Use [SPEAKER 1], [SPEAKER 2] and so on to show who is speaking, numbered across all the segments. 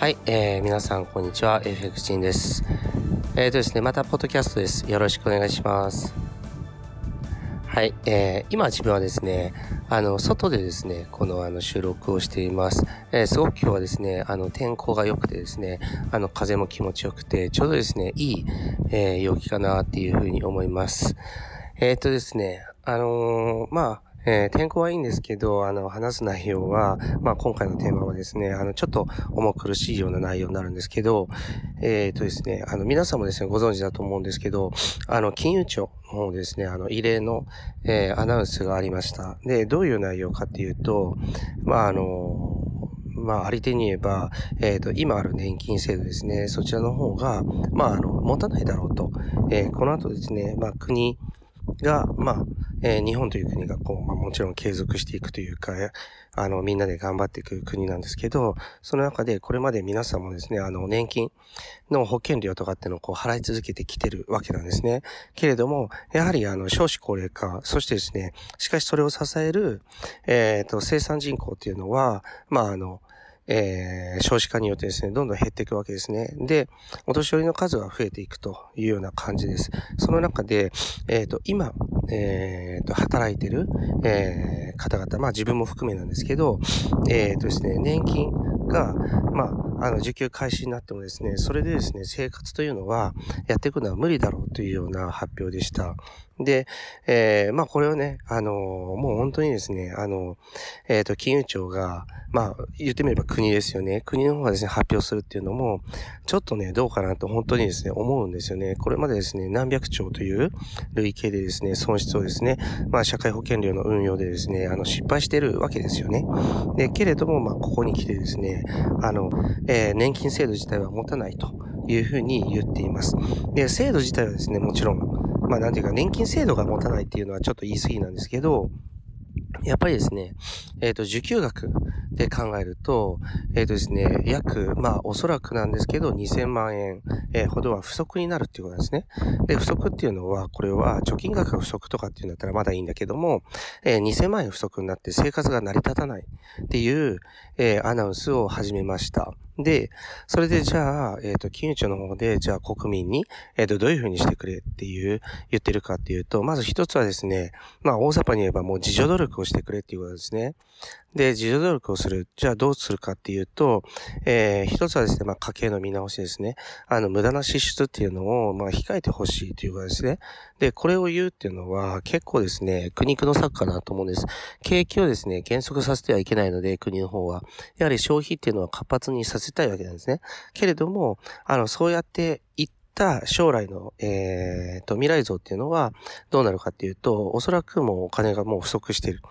[SPEAKER 1] はい、えー、皆さんこんにちは、エフェクチンです。えーとですね、またポッドキャストです。よろしくお願いします。はい、えー、今自分はですね、あの、外でですね、このあの収録をしています。えー、すごく今日はですね、あの、天候が良くてですね、あの、風も気持ちよくて、ちょうどですね、いい、えー、陽気かなっていうふうに思います。えっ、ー、とですね、あのー、まあ、えー、天候はいいんですけど、あの、話す内容は、まあ、今回のテーマはですね、あの、ちょっと重苦しいような内容になるんですけど、えっ、ー、とですね、あの、皆さんもですね、ご存知だと思うんですけど、あの、金融庁の方ですね、あの、異例の、えー、アナウンスがありました。で、どういう内容かっていうと、まあ、あの、まあ、あり手に言えば、えっ、ー、と、今ある年金制度ですね、そちらの方が、まあ、あの、持たないだろうと。えー、この後ですね、まあ、国が、まあ、えー、日本という国がこう、まあ、もちろん継続していくというか、あの、みんなで頑張っていく国なんですけど、その中でこれまで皆さんもですね、あの、年金の保険料とかっていうのをこう払い続けてきてるわけなんですね。けれども、やはりあの、少子高齢化、そしてですね、しかしそれを支える、えっ、ー、と、生産人口っていうのは、まあ、あの、えー、少子化によってですね、どんどん減っていくわけですね。で、お年寄りの数が増えていくというような感じです。その中で、えっ、ー、と、今、えっ、ー、と、働いてる、えー、方々、まあ自分も含めなんですけど、えっ、とですね、年金が、まあ、あの、受給開始になってもですね、それでですね、生活というのはやっていくのは無理だろうというような発表でした。で、えー、まあこれをね、あのもう本当にですね、あの、えっ、と、金融庁が、まあ言ってみれば国ですよね。国の方がですね、発表するっていうのも、ちょっとね、どうかなと本当にですね、思うんですよね。これまでですね、何百兆という累計でですね、損失をですね、まあ社会保険料の運用でですね、あの、失敗してるわけですよね。で、けれども、まあここに来てですね、あの、えー、年金制度自体は持たないというふうに言っています。で、制度自体はですね、もちろん、まあなんていうか年金制度が持たないっていうのはちょっと言い過ぎなんですけど、やっぱりですね、えっ、ー、と、受給額で考えると、えっ、ー、とですね、約、まあ、おそらくなんですけど、2000万円、えー、ほどは不足になるっていうことなんですね。で、不足っていうのは、これは、貯金額が不足とかっていうんだったらまだいいんだけども、えー、2000万円不足になって生活が成り立たないっていう、え、アナウンスを始めました。で、それでじゃあ、えっ、ー、と、金融庁の方で、じゃあ国民に、えっ、ー、と、どういうふうにしてくれっていう、言ってるかっていうと、まず一つはですね、まあ、大雑把に言えばもう自助努力をしてくれっていうことですね。で、自助努力をする。じゃあどうするかっていうと、えー、一つはですね、まあ、家計の見直しですね。あの、無駄な支出っていうのを、まあ、控えてほしいということですね。で、これを言うっていうのは、結構ですね、苦肉の策かなと思うんです。景気をですね、減速させてはいけないので、国の方は。やはり消費っていうのは活発にさせたいわけなんですね。けれども、あの、そうやって言った将来の、えー、と、未来像っていうのはどうなるかっていうと、おそらくもうお金がもう不足している。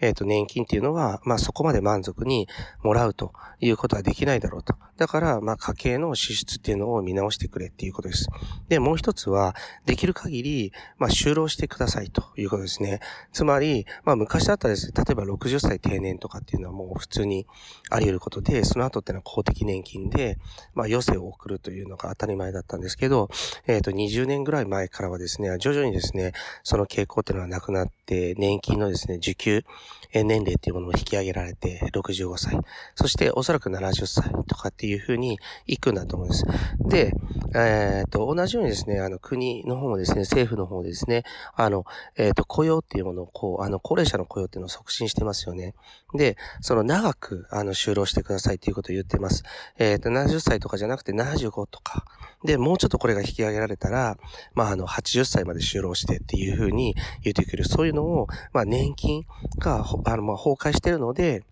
[SPEAKER 1] えっ、ー、と、年金っていうのは、まあそこまで満足にもらうということはできないだろうと。だから、まあ家計の支出っていうのを見直してくれっていうことです。で、もう一つは、できる限り、まあ就労してくださいということですね。つまり、まあ昔だったらですね、例えば60歳定年とかっていうのはもう普通にあり得ることで、その後っていうのは公的年金で、まあ余生を送るというのが当たり前だったんですけど、えっ、ー、と、20年ぐらい前からはですね、徐々にですね、その傾向っていうのはなくなって、年金のですね、受給年齢っていうものも引き上げられて、65歳。そして、おそらく70歳とかってっていうふうに行くんだと思うんです。で、えっ、ー、と、同じようにですね、あの、国の方もですね、政府の方でですね、あの、えっ、ー、と、雇用っていうものを、こう、あの、高齢者の雇用っていうのを促進してますよね。で、その長く、あの、就労してくださいっていうことを言ってます。えっ、と、70歳とかじゃなくて75とか。で、もうちょっとこれが引き上げられたら、まあ、あの、80歳まで就労してっていうふうに言ってくる。そういうのを、まあ、年金が、あの、まあ、崩壊してるので、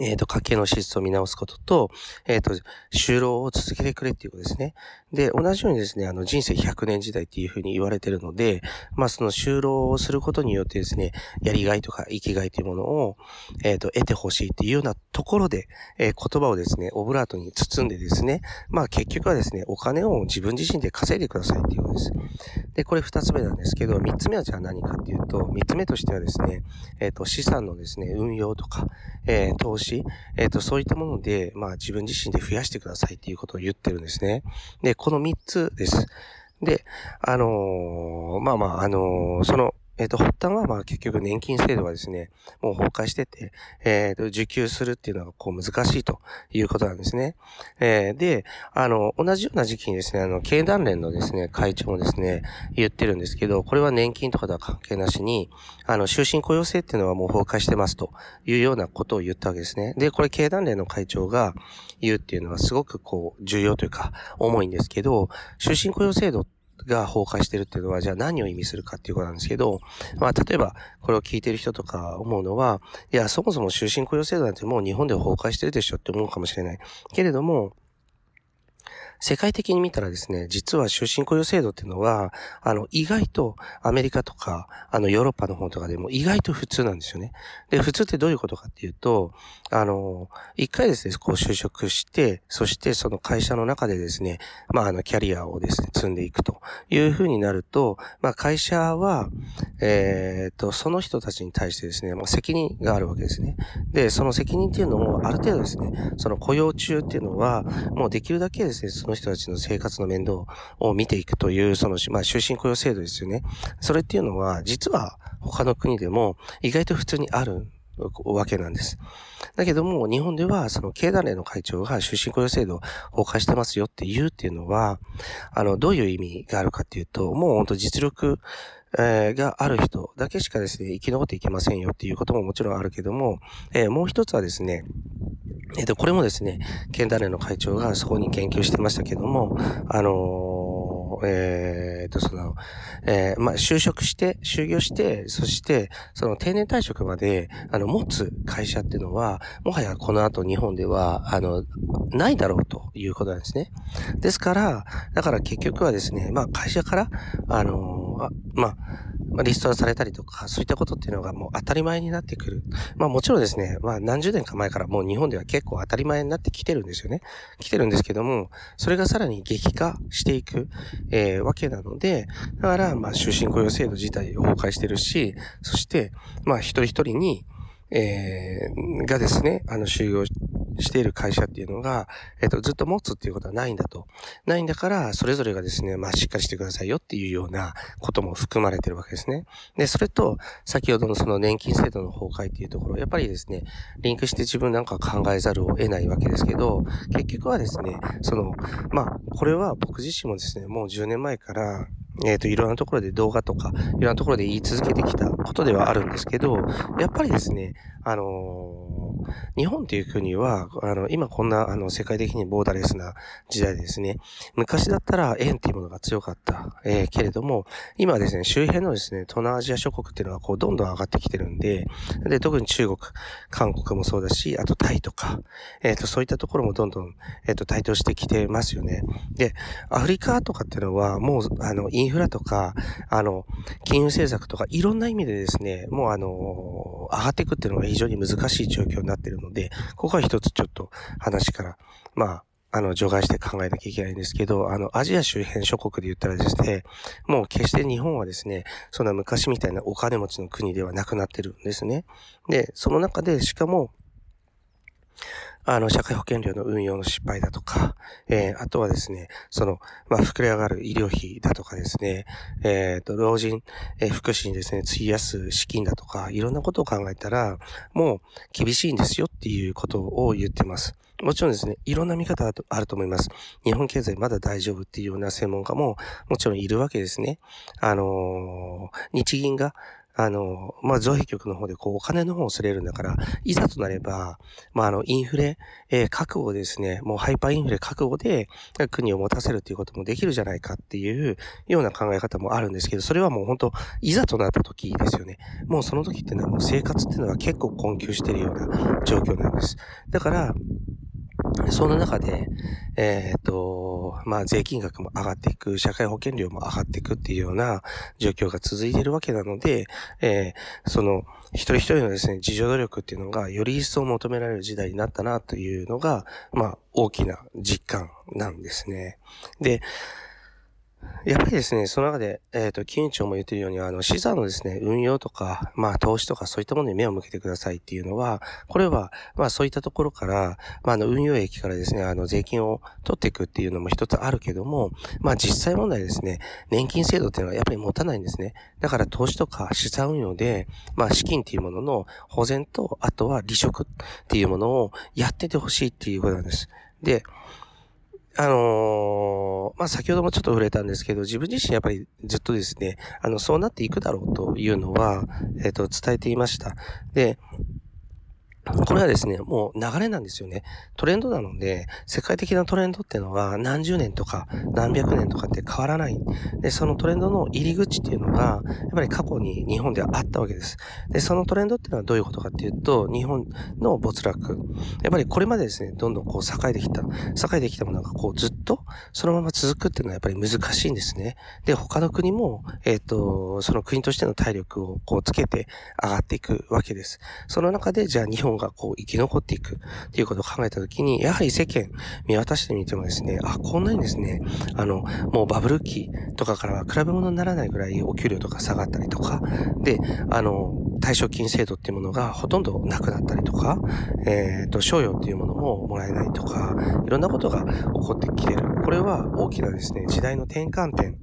[SPEAKER 1] えっ、ー、と、家計の支出を見直すことと、えっ、ー、と、就労を続けてくれっていうことですね。で、同じようにですね、あの、人生100年時代っていうふうに言われてるので、まあ、その就労をすることによってですね、やりがいとか生きがいというものを、えっ、ー、と、得てほしいっていうようなところで、え言葉をですね、オブラートに包んでですね、まあ、結局はですね、お金を自分自身で稼いでくださいっていうことです。で、これ二つ目なんですけど、三つ目はじゃあ何かっていうと、三つ目としてはですね、えっ、と、資産のですね、運用とか、え投資し、えっ、ー、と、そういったもので、まあ自分自身で増やしてくださいっていうことを言ってるんですね。で、この3つです。で、あのー、まあまあ、あのー、その、えっ、と、発端はまあ結局年金制度はですね、もう崩壊してて、えっ、と、受給するっていうのがこう難しいということなんですね。えー、で、あの、同じような時期にですね、あの、経団連のですね、会長もですね、言ってるんですけど、これは年金とかとは関係なしに、あの、終身雇用制っていうのはもう崩壊してますというようなことを言ったわけですね。で、これ経団連の会長が言うっていうのはすごくこう、重要というか、重いんですけど、終身雇用制度ってが崩壊してるっていうのは、じゃあ何を意味するかっていうことなんですけど、まあ、例えば、これを聞いてる人とか思うのは、いや、そもそも終身雇用制度なんてもう日本では崩壊してるでしょって思うかもしれない。けれども、世界的に見たらですね、実は終身雇用制度っていうのは、あの、意外とアメリカとか、あの、ヨーロッパの方とかでも意外と普通なんですよね。で、普通ってどういうことかっていうと、あの、一回ですね、こう就職して、そしてその会社の中でですね、まあ、あの、キャリアをですね、積んでいくというふうになると、まあ、会社は、えっ、と、その人たちに対してですね、もう責任があるわけですね。で、その責任っていうのも、ある程度ですね、その雇用中っていうのは、もうできるだけですね、の人たちの生活の面倒を見ていくという、その、まあ、終身雇用制度ですよね。それっていうのは、実は他の国でも意外と普通にあるわけなんです。だけども、日本では、その経団連の会長が終身雇用制度を崩壊してますよって言うっていうのは、あの、どういう意味があるかっていうと、もう本当実力、えー、がある人だけしかですね、生き残っていけませんよっていうことももちろんあるけども、えー、もう一つはですね、えっ、ー、と、これもですね、県団連の会長がそこに言及してましたけども、あのー、えっ、と、その、えまあ、就職して、就業して、そして、その定年退職まで、あの、持つ会社っていうのは、もはやこの後日本では、あの、ないだろうということなんですね。ですから、だから結局はですね、まあ、会社から、あのあまあ、まあ、リストラされたりとか、そういったことっていうのがもう当たり前になってくる。まあもちろんですね、まあ何十年か前からもう日本では結構当たり前になってきてるんですよね。来てるんですけども、それがさらに激化していく、えー、わけなので、だからまあ終身雇用制度自体崩壊してるし、そしてまあ一人一人に、えー、がですね、あの、就業している会社っていうのが、えっ、と、ずっと持つっていうことはないんだと。ないんだから、それぞれがですね、まあ、しっかりしてくださいよっていうようなことも含まれてるわけですね。で、それと、先ほどのその年金制度の崩壊っていうところ、やっぱりですね、リンクして自分なんか考えざるを得ないわけですけど、結局はですね、その、まあ、これは僕自身もですね、もう10年前から、えっ、ー、と、いろんなところで動画とか、いろんなところで言い続けてきたことではあるんですけど、やっぱりですね、あのー、日本という国は、あの、今こんな、あの、世界的にボーダレスな時代ですね、昔だったら円っていうものが強かった、えー、けれども、今ですね、周辺のですね、東南アジア諸国っていうのはこう、どんどん上がってきてるんで、で、特に中国、韓国もそうだし、あとタイとか、えっ、と、そういったところもどんどん、えっ、と、台頭してきてますよね。で、アフリカとかっていうのは、もう、あの、インフラとか、あの、金融政策とか、いろんな意味でですね、もうあの、上がっていくっていうのが非常に難しい状況になっているので、ここは一つちょっと話から、まあ、あの、除外して考えなきゃいけないんですけど、あの、アジア周辺諸国で言ったらですね、もう決して日本はですね、そんな昔みたいなお金持ちの国ではなくなってるんですね。で、その中で、しかも、あの、社会保険料の運用の失敗だとか、えー、あとはですね、その、まあ、膨れ上がる医療費だとかですね、えっ、ー、と、老人、えー、福祉にですね、費やす資金だとか、いろんなことを考えたら、もう厳しいんですよっていうことを言ってます。もちろんですね、いろんな見方あると思います。日本経済まだ大丈夫っていうような専門家ももちろんいるわけですね。あのー、日銀があの、まあ、造幣局の方でこう、お金の方をすれるんだから、いざとなれば、まあ、あの、インフレ、えー、覚悟ですね、もうハイパーインフレ覚悟で国を持たせるっていうこともできるじゃないかっていうような考え方もあるんですけど、それはもう本当、いざとなった時ですよね。もうその時っていうのはもう生活っていうのは結構困窮してるような状況なんです。だから、その中で、えっ、と、まあ、税金額も上がっていく、社会保険料も上がっていくっていうような状況が続いているわけなので、えー、その、一人一人のですね、自助努力っていうのがより一層求められる時代になったなというのが、まあ、大きな実感なんですね。で、やっぱりですね、その中で、えっ、ー、と、金融庁も言ってるように、あの、資産のですね、運用とか、まあ、投資とかそういったものに目を向けてくださいっていうのは、これは、まあ、そういったところから、まあ、あの、運用益からですね、あの、税金を取っていくっていうのも一つあるけども、まあ、実際問題ですね、年金制度っていうのはやっぱり持たないんですね。だから、投資とか資産運用で、まあ、資金っていうものの保全と、あとは離職っていうものをやっててほしいっていうことなんです。で、あのー、まあ、先ほどもちょっと触れたんですけど、自分自身やっぱりずっとですね、あの、そうなっていくだろうというのは、えっ、ー、と、伝えていました。で、これはですね、もう流れなんですよね。トレンドなので、世界的なトレンドっていうのは何十年とか何百年とかって変わらない。で、そのトレンドの入り口っていうのが、やっぱり過去に日本ではあったわけです。で、そのトレンドっていうのはどういうことかっていうと、日本の没落。やっぱりこれまでですね、どんどんこう栄えてきた、栄えてきたものがこうずっとそのまま続くっていうのはやっぱり難しいんですね。で、他の国も、えっ、ー、と、その国としての体力をこうつけて上がっていくわけです。その中で、じゃあ日本がこう生き残っていく。っていうことを考えたときに、やはり世間見渡してみてもですね、あ、こんなにですね、あの、もうバブル期とかからは比べ物にならないぐらいお給料とか下がったりとか、で、あの、退職金制度っていうものがほとんどなくなったりとか、えっ、ー、と、賞与っていうものももらえないとか、いろんなことが起こってきてる。これは大きなですね、時代の転換点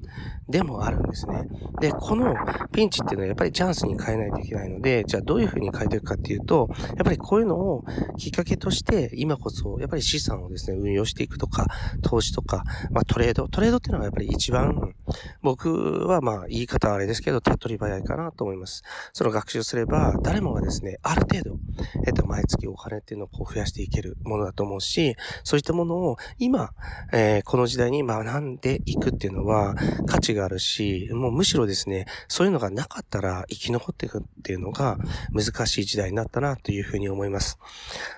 [SPEAKER 1] でもあるんですね。で、このピンチっていうのはやっぱりチャンスに変えないといけないので、じゃあどういうふうに変えていくかっていうと、やっぱりこういうのをきっかけとして、今こそ、やっぱり資産をですね、運用していくとか、投資とか、まあトレード、トレードっていうのがやっぱり一番、僕はまあ言い方はあれですけど、手っ取り早いかなと思います。その学習すれば、誰もがですね、ある程度、えっと、毎月お金っていうのをこう増やしていけるものだと思うし、そういったものを今、えー、この時代に学んでいくっていうのは、価値があるし、もうむしろですね、そういうのがなかったら生き残っていくっていうのが難しい時代になったなというふうに思います。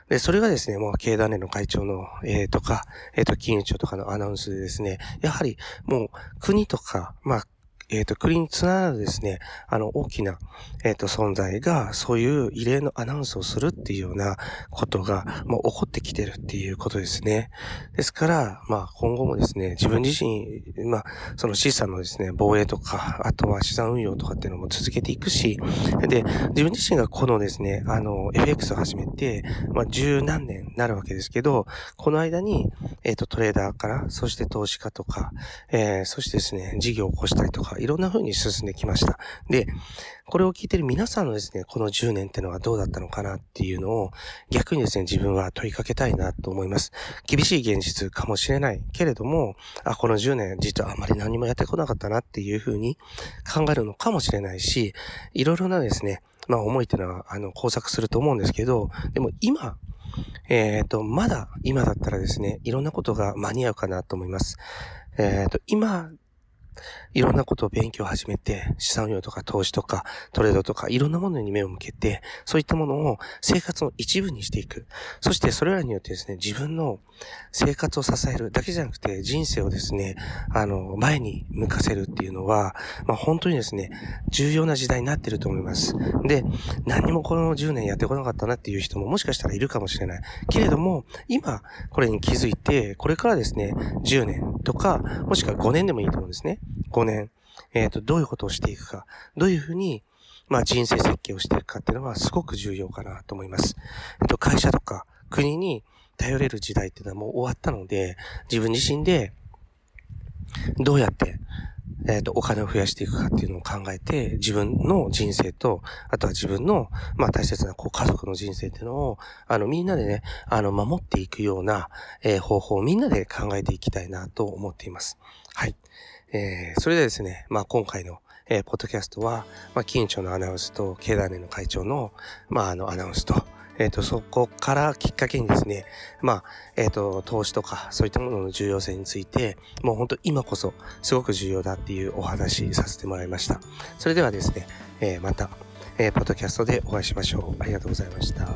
[SPEAKER 1] で、それがですね、もう経団連の会長の、えー、とか、えっ、ー、と、金融庁とかのアナウンスでですね、やはりもう国とか、まあ、えっ、ー、と、クリーンツナーですね、あの、大きな、えっ、ー、と、存在が、そういう異例のアナウンスをするっていうようなことが、もう起こってきてるっていうことですね。ですから、まあ、今後もですね、自分自身、まあ、その資産のですね、防衛とか、あとは資産運用とかっていうのも続けていくし、で、自分自身がこのですね、あの、FX を始めて、まあ、十何年になるわけですけど、この間に、えっ、ー、と、トレーダーから、そして投資家とか、えー、そしてですね、事業を起こしたりとか、いろんな風に進んできました。で、これを聞いてる皆さんのですね、この10年ってのはどうだったのかなっていうのを逆にですね、自分は問いかけたいなと思います。厳しい現実かもしれないけれども、あ、この10年実はあまり何もやってこなかったなっていう風に考えるのかもしれないし、いろいろなですね、まあ思いっていうのは、あの、工作すると思うんですけど、でも今、えっ、ー、と、まだ今だったらですね、いろんなことが間に合うかなと思います。えっ、ー、と、今いろんなことを勉強を始めて、資産運用とか投資とかトレードとかいろんなものに目を向けて、そういったものを生活の一部にしていく。そしてそれらによってですね、自分の生活を支えるだけじゃなくて人生をですね、あの、前に向かせるっていうのは、まあ本当にですね、重要な時代になってると思います。で、何もこの10年やってこなかったなっていう人ももしかしたらいるかもしれない。けれども、今これに気づいて、これからですね、10年とか、もしくは5年でもいいと思うんですね。5年、えっ、ー、と、どういうことをしていくか、どういうふうに、まあ、人生設計をしていくかっていうのはすごく重要かなと思います。えっ、と、会社とか国に頼れる時代っていうのはもう終わったので、自分自身でどうやって、えっ、ー、と、お金を増やしていくかっていうのを考えて、自分の人生と、あとは自分の、まあ大切な、こう、家族の人生っていうのを、あの、みんなでね、あの、守っていくような、えー、方法をみんなで考えていきたいなと思っています。はい。えー、それでですね、まあ今回の、えー、ポッドキャストは、まあ、金庁のアナウンスと、経団連の会長の、まあ、あの、アナウンスと、えっ、ー、と、そこからきっかけにですね、まあ、えっ、ー、と、投資とか、そういったものの重要性について、もう本当今こそ、すごく重要だっていうお話させてもらいました。それではですね、えー、また、えー、ポッドキャストでお会いしましょう。ありがとうございました。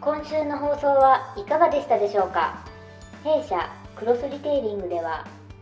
[SPEAKER 2] 今週の放送はいかがでしたでしょうか？弊社クロスリテイリングでは